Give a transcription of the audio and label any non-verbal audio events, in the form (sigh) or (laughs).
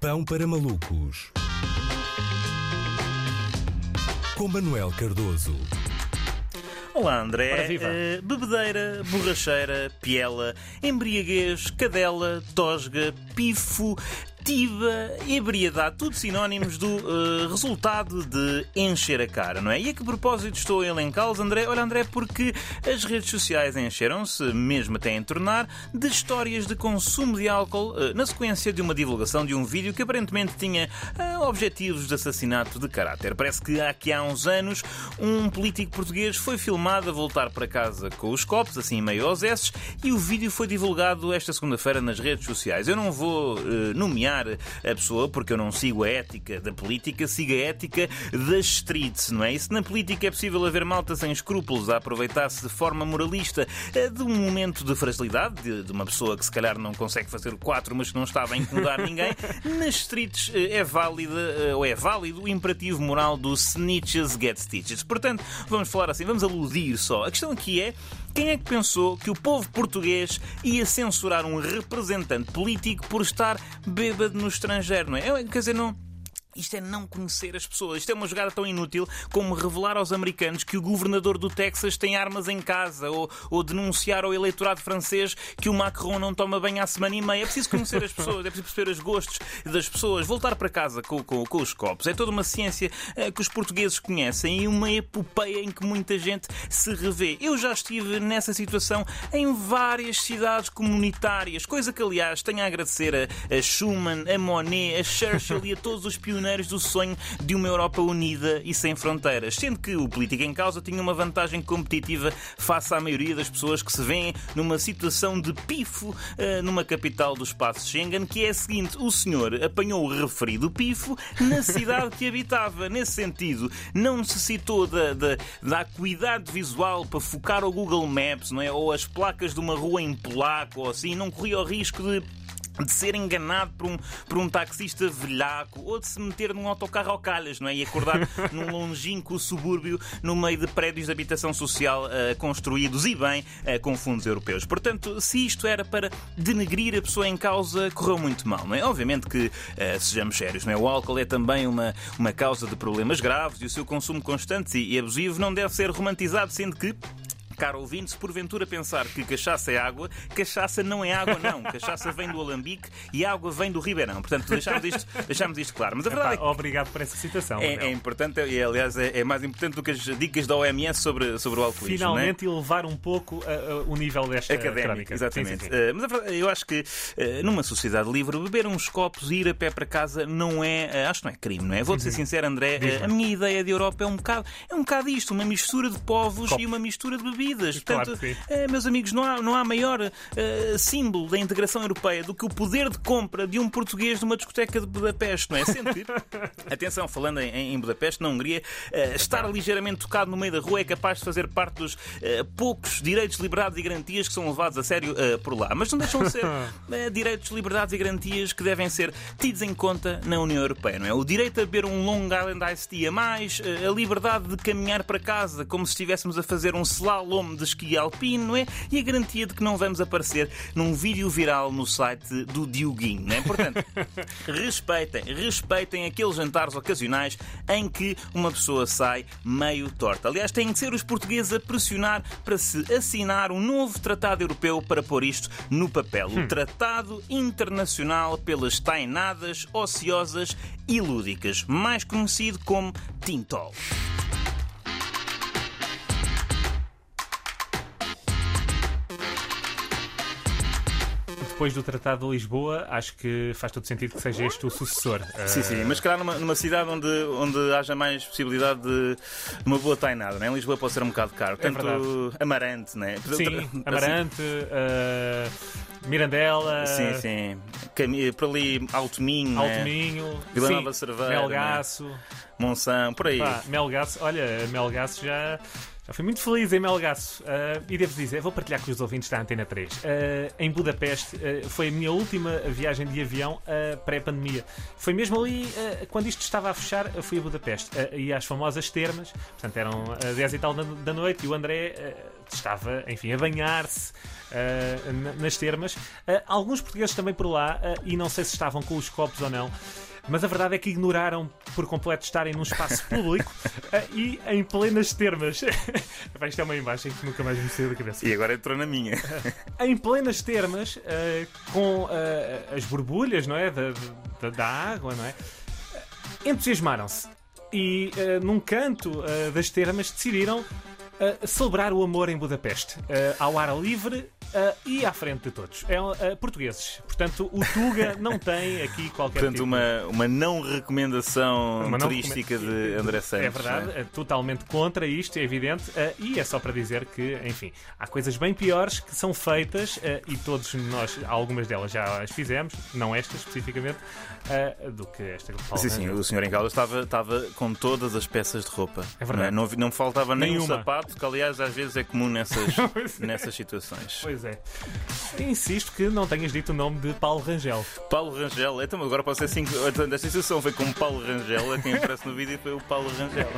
Pão para malucos. Com Manuel Cardoso. Olá André. Eh, bebedeira, borracheira, piela, embriaguez, cadela, tosga, pifo, tiba, ebriedade, tudo sinónimos do eh, resultado de encher a cara, não é? E a que propósito estou a elencá-los, André? Olha André, porque as redes sociais encheram-se, mesmo até em tornar, de histórias de consumo de álcool eh, na sequência de uma divulgação de um vídeo que aparentemente tinha eh, objetivos de assassinato de caráter. Parece que há, que há uns anos um político português foi filmado a voltar para casa com os copos, assim meio aos esses, e o vídeo foi divulgado esta segunda-feira nas redes sociais. Eu não vou eh, nomear a pessoa porque eu não sigo a ética da política, sigo a ética das streets, não é? E se na política é possível haver malta sem escrúpulos a aproveitar-se de forma moralista eh, de um momento de fragilidade, de, de uma pessoa que se calhar não consegue fazer o 4, mas que não estava a incomodar ninguém, (laughs) nas streets eh, é válida eh, ou é válido o imperativo moral do snitches get stitches. Portanto, vamos falar assim, vamos aludir só. A questão aqui é quem é que pensou que o povo português ia censurar um representante político por estar bêbado no estrangeiro, não é? Quer dizer, não. Isto é não conhecer as pessoas. Isto é uma jogada tão inútil como revelar aos americanos que o governador do Texas tem armas em casa ou, ou denunciar ao eleitorado francês que o Macron não toma banho há semana e meia. É preciso conhecer as pessoas, é preciso perceber os gostos das pessoas, voltar para casa com, com, com os copos. É toda uma ciência eh, que os portugueses conhecem e uma epopeia em que muita gente se revê. Eu já estive nessa situação em várias cidades comunitárias, coisa que, aliás, tenho a agradecer a, a Schumann, a Monet, a Churchill e a todos os pioneiros do sonho de uma Europa unida e sem fronteiras, sendo que o político em causa tinha uma vantagem competitiva face à maioria das pessoas que se vêem numa situação de pifo eh, numa capital do espaço Schengen, que é a seguinte: o senhor apanhou o referido pifo na cidade que habitava. Nesse sentido, não necessitou da, da, da acuidade visual para focar o Google Maps, não é? ou as placas de uma rua em polaco, ou assim, não corria o risco de de ser enganado por um, por um taxista velhaco ou de se meter num autocarro ao calhas não é? e acordar (laughs) num longínquo subúrbio no meio de prédios de habitação social eh, construídos e bem eh, com fundos europeus. Portanto, se isto era para denegrir a pessoa em causa, correu muito mal. Não é? Obviamente que, eh, sejamos sérios, não é? o álcool é também uma, uma causa de problemas graves e o seu consumo constante e, e abusivo não deve ser romantizado, sendo que caro ouvinte, se porventura pensar que cachaça é água, cachaça não é água, não. (laughs) Cachaça vem do Alambique e água vem do Ribeirão. Portanto, deixamos isto, deixamos isto claro. Mas a verdade é que Obrigado por essa citação. é, é importante, e aliás é, é mais importante do que as dicas da OMS sobre, sobre o alcoolismo. é? Finalmente elevar um pouco uh, uh, o nível desta Académico, crónica. exatamente. Sim, sim, sim. Eh, mas a verdade- eu acho que eh, numa sociedade livre, beber uns copos e ir a pé para casa não é. acho que não é crime, não é? Vou-te ser sincero, André, a minha ideia de Europa é um bocado, é um bocado isto, uma mistura de povos Copos. e uma mistura de bebidas. Claro Portanto, eh, meus amigos, não há, não há maior eh, símbolo da integração europeia do que o poder de compra de um português numa discoteca de Budapeste, não é? (laughs) Atenção, falando em, em Budapeste, na Hungria, eh, estar ligeiramente tocado no meio da rua é capaz de fazer parte dos poucos direitos, liberdades e garantias que são levados a sério por lá. Mas não deixam de ser (laughs) direitos, liberdades e garantias que devem ser tidos em conta na União Europeia, não é? O direito a beber um Long Island Iced Tea a mais, a liberdade de caminhar para casa como se estivéssemos a fazer um slalom de esqui alpino, não é? E a garantia de que não vamos aparecer num vídeo viral no site do Dioguinho, não é? Portanto, (laughs) respeitem, respeitem aqueles jantares ocasionais em que uma pessoa sai meio torta. Aliás, têm que ser os portugueses a pressionar para se assinar um novo tratado europeu para pôr isto no papel. O Tratado Internacional pelas Tainadas Ociosas e Lúdicas, mais conhecido como Tintol. Depois do Tratado de Lisboa, acho que faz todo sentido que seja este o sucessor. Sim, sim, mas calhar numa, numa cidade onde, onde haja mais possibilidade de uma boa tainada, né? Lisboa pode ser um bocado caro. Portanto, verdade. Amarante, né? Sim, Amarante, uh, Mirandela, Sim, sim. Cami- Por ali, Alto Minho, né? Alto Minho, Vila sim, Nova Cerveira, Melgaço. Monção, por aí. Pá, Melgaço, olha, Melgaço já Eu fui muito feliz em Melgaço uh, e devo dizer, vou partilhar com os ouvintes da Antena 3. Uh, em Budapeste uh, foi a minha última viagem de avião pré-pandemia. Foi mesmo ali, quando isto estava a fechar, fui a Budapeste e às famosas termas, portanto eram 10 e tal da, da noite e o André estava, enfim, a banhar-se. nas termas, alguns portugueses também por lá, e não sei se estavam com os copos ou não, mas a verdade é que ignoraram por completo estarem num espaço público uh, (laughs) e em plenas termas. (laughs) Isto é uma imagem que nunca mais me saiu da cabeça. E agora entrou na minha. (laughs) em plenas termas, uh, com uh, as borbulhas não é? da, da, da água, não é? entusiasmaram-se. E num canto das termas decidiram celebrar o amor em Budapeste, ao ar livre e à frente de todos. É, portugueses. Portanto, o Tuga não tem aqui qualquer Portanto, tipo uma, uma não recomendação uma não turística recomend... de André Santos. É verdade, é? totalmente contra isto, é evidente. Uh, e é só para dizer que, enfim, há coisas bem piores que são feitas e todos nós, algumas delas já as fizemos, não esta especificamente, do que esta que Sim, sim, o senhor em Caldas estava, estava com todas as peças de roupa. É verdade. Não, é? não, não faltava nenhum sapato, que aliás às vezes é comum nessas, (laughs) nessas situações. Pois é. Insisto que não tenhas dito o nome de Paulo Rangel. Paulo Rangel, então agora pode ser cinco. Então, esta situação foi como Paulo Rangel, quem aparece no vídeo foi o Paulo Rangel.